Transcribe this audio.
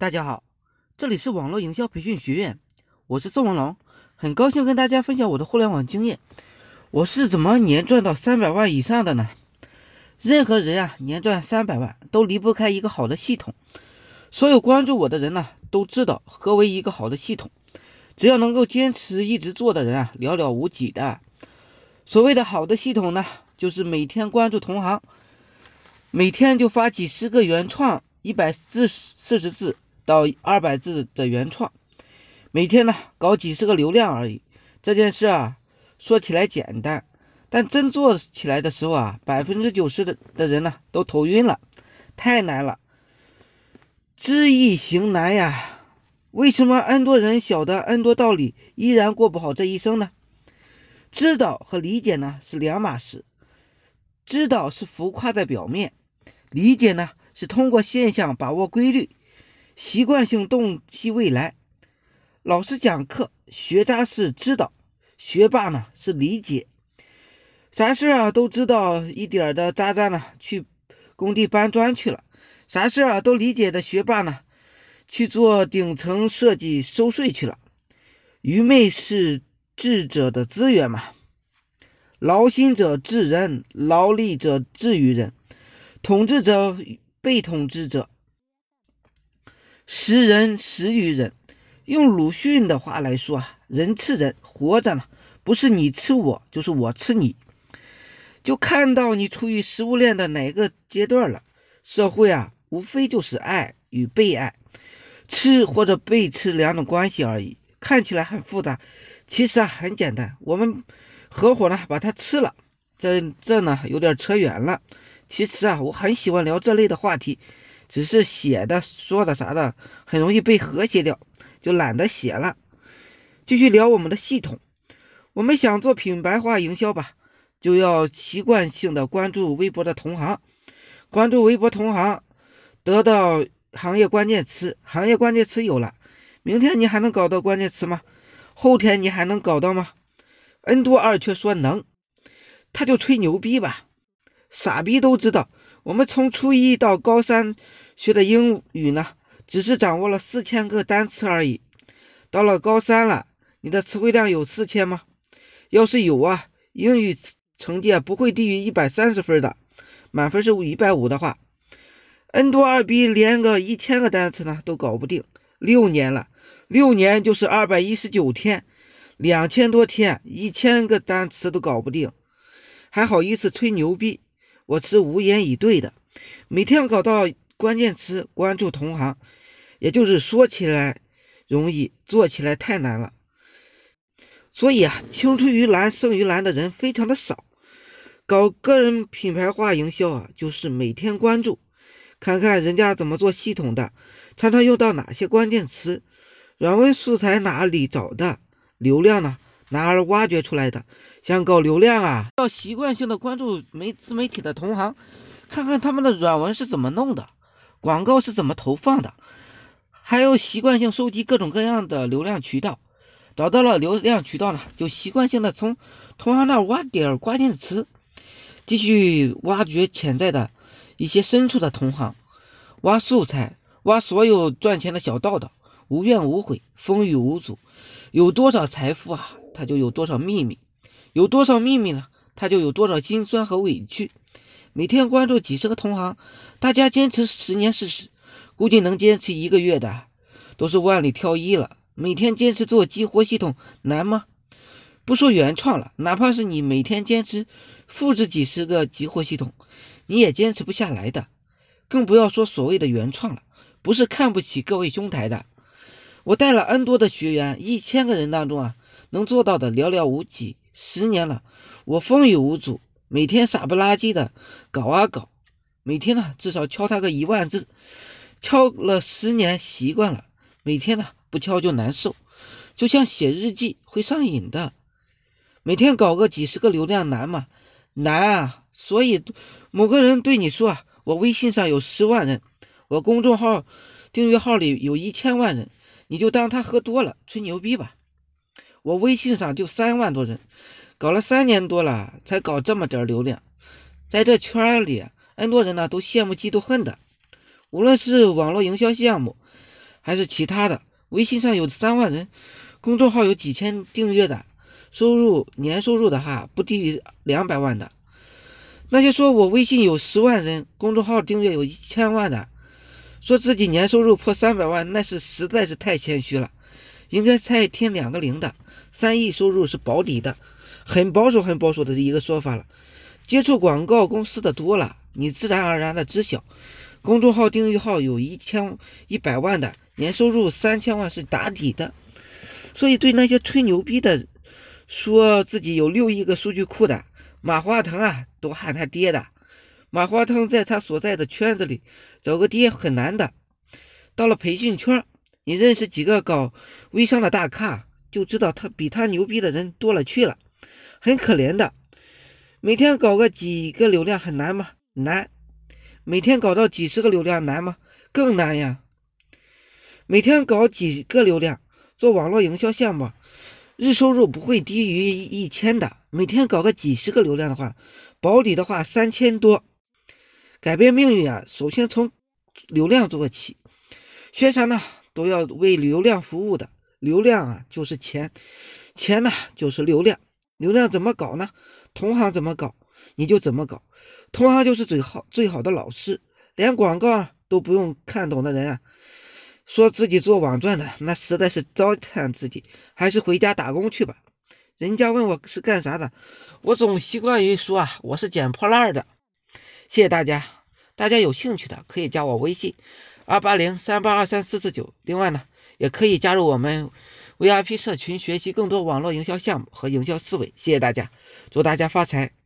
大家好，这里是网络营销培训学院，我是宋文龙，很高兴跟大家分享我的互联网经验。我是怎么年赚到三百万以上的呢？任何人啊，年赚三百万都离不开一个好的系统。所有关注我的人呢，都知道何为一个好的系统。只要能够坚持一直做的人啊，寥寥无几的。所谓的好的系统呢，就是每天关注同行，每天就发几十个原创一百四四十字到二百字的原创，每天呢搞几十个流量而已。这件事啊，说起来简单，但真做起来的时候啊，百分之九十的的人呢都头晕了，太难了，知易行难呀。为什么 N 多人晓得 N 多道理，依然过不好这一生呢？知道和理解呢是两码事。知道是浮夸在表面，理解呢是通过现象把握规律，习惯性洞悉未来。老师讲课，学渣是知道，学霸呢是理解。啥事啊都知道一点的渣渣呢，去工地搬砖去了；啥事啊都理解的学霸呢。去做顶层设计收税去了，愚昧是智者的资源嘛？劳心者治人，劳力者治于人，统治者被统治者，食人食于人。用鲁迅的话来说啊，人吃人，活着呢，不是你吃我，就是我吃你。就看到你处于食物链的哪个阶段了。社会啊，无非就是爱与被爱。吃或者被吃两种关系而已，看起来很复杂，其实啊很简单。我们合伙呢把它吃了，这这呢有点扯远了。其实啊我很喜欢聊这类的话题，只是写的说的啥的很容易被和谐掉，就懒得写了。继续聊我们的系统，我们想做品牌化营销吧，就要习惯性的关注微博的同行，关注微博同行，得到。行业关键词，行业关键词有了，明天你还能搞到关键词吗？后天你还能搞到吗？N 多二却说能，他就吹牛逼吧。傻逼都知道，我们从初一到高三学的英语呢，只是掌握了四千个单词而已。到了高三了，你的词汇量有四千吗？要是有啊，英语成绩不会低于一百三十分的，满分是一百五的话。N 多二逼连个一千个单词呢都搞不定，六年了，六年就是二百一十九天，两千多天，一千个单词都搞不定，还好意思吹牛逼？我是无言以对的。每天搞到关键词，关注同行，也就是说起来容易，做起来太难了。所以啊，青出于蓝胜于蓝的人非常的少。搞个人品牌化营销啊，就是每天关注。看看人家怎么做系统的，常常用到哪些关键词，软文素材哪里找的，流量呢哪儿挖掘出来的？想搞流量啊，要习惯性的关注媒自媒体的同行，看看他们的软文是怎么弄的，广告是怎么投放的，还有习惯性收集各种各样的流量渠道，找到了流量渠道呢，就习惯性的从同行那挖点关键词，继续挖掘潜在的。一些深处的同行，挖素材，挖所有赚钱的小道道，无怨无悔，风雨无阻。有多少财富啊，他就有多少秘密；有多少秘密呢，他就有多少心酸和委屈。每天关注几十个同行，大家坚持十年试试，估计能坚持一个月的，都是万里挑一了。每天坚持做激活系统难吗？不说原创了，哪怕是你每天坚持复制几十个激活系统。你也坚持不下来的，更不要说所谓的原创了。不是看不起各位兄台的，我带了 N 多的学员，一千个人当中啊，能做到的寥寥无几。十年了，我风雨无阻，每天傻不拉几的搞啊搞，每天呢至少敲他个一万字，敲了十年习惯了，每天呢不敲就难受，就像写日记会上瘾的。每天搞个几十个流量难吗？难啊！所以，某个人对你说啊，我微信上有十万人，我公众号订阅号里有一千万人，你就当他喝多了吹牛逼吧。我微信上就三万多人，搞了三年多了才搞这么点流量，在这圈里，很多人呢都羡慕嫉妒恨的。无论是网络营销项目，还是其他的。微信上有三万人，公众号有几千订阅的，收入年收入的话不低于两百万的。那些说我微信有十万人，公众号订阅有一千万的，说自己年收入破三百万，那是实在是太谦虚了。应该再添两个零的，三亿收入是保底的，很保守、很保守的一个说法了。接触广告公司的多了，你自然而然的知晓，公众号订阅号有一千一百万的，年收入三千万是打底的。所以对那些吹牛逼的，说自己有六亿个数据库的。马化腾啊，都喊他爹的。马化腾在他所在的圈子里找个爹很难的。到了培训圈，你认识几个搞微商的大咖，就知道他比他牛逼的人多了去了。很可怜的，每天搞个几个流量很难吗？难。每天搞到几十个流量难吗？更难呀。每天搞几个流量做网络营销项目。日收入不会低于一千的，每天搞个几十个流量的话，保底的话三千多。改变命运啊，首先从流量做起。学啥呢？都要为流量服务的。流量啊，就是钱，钱呢就是流量。流量怎么搞呢？同行怎么搞，你就怎么搞。同行就是最好最好的老师，连广告都不用看懂的人啊。说自己做网赚的，那实在是糟蹋自己，还是回家打工去吧。人家问我是干啥的，我总习惯于说啊，我是捡破烂的。谢谢大家，大家有兴趣的可以加我微信二八零三八二三四四九。另外呢，也可以加入我们 VIP 社群，学习更多网络营销项目和营销思维。谢谢大家，祝大家发财。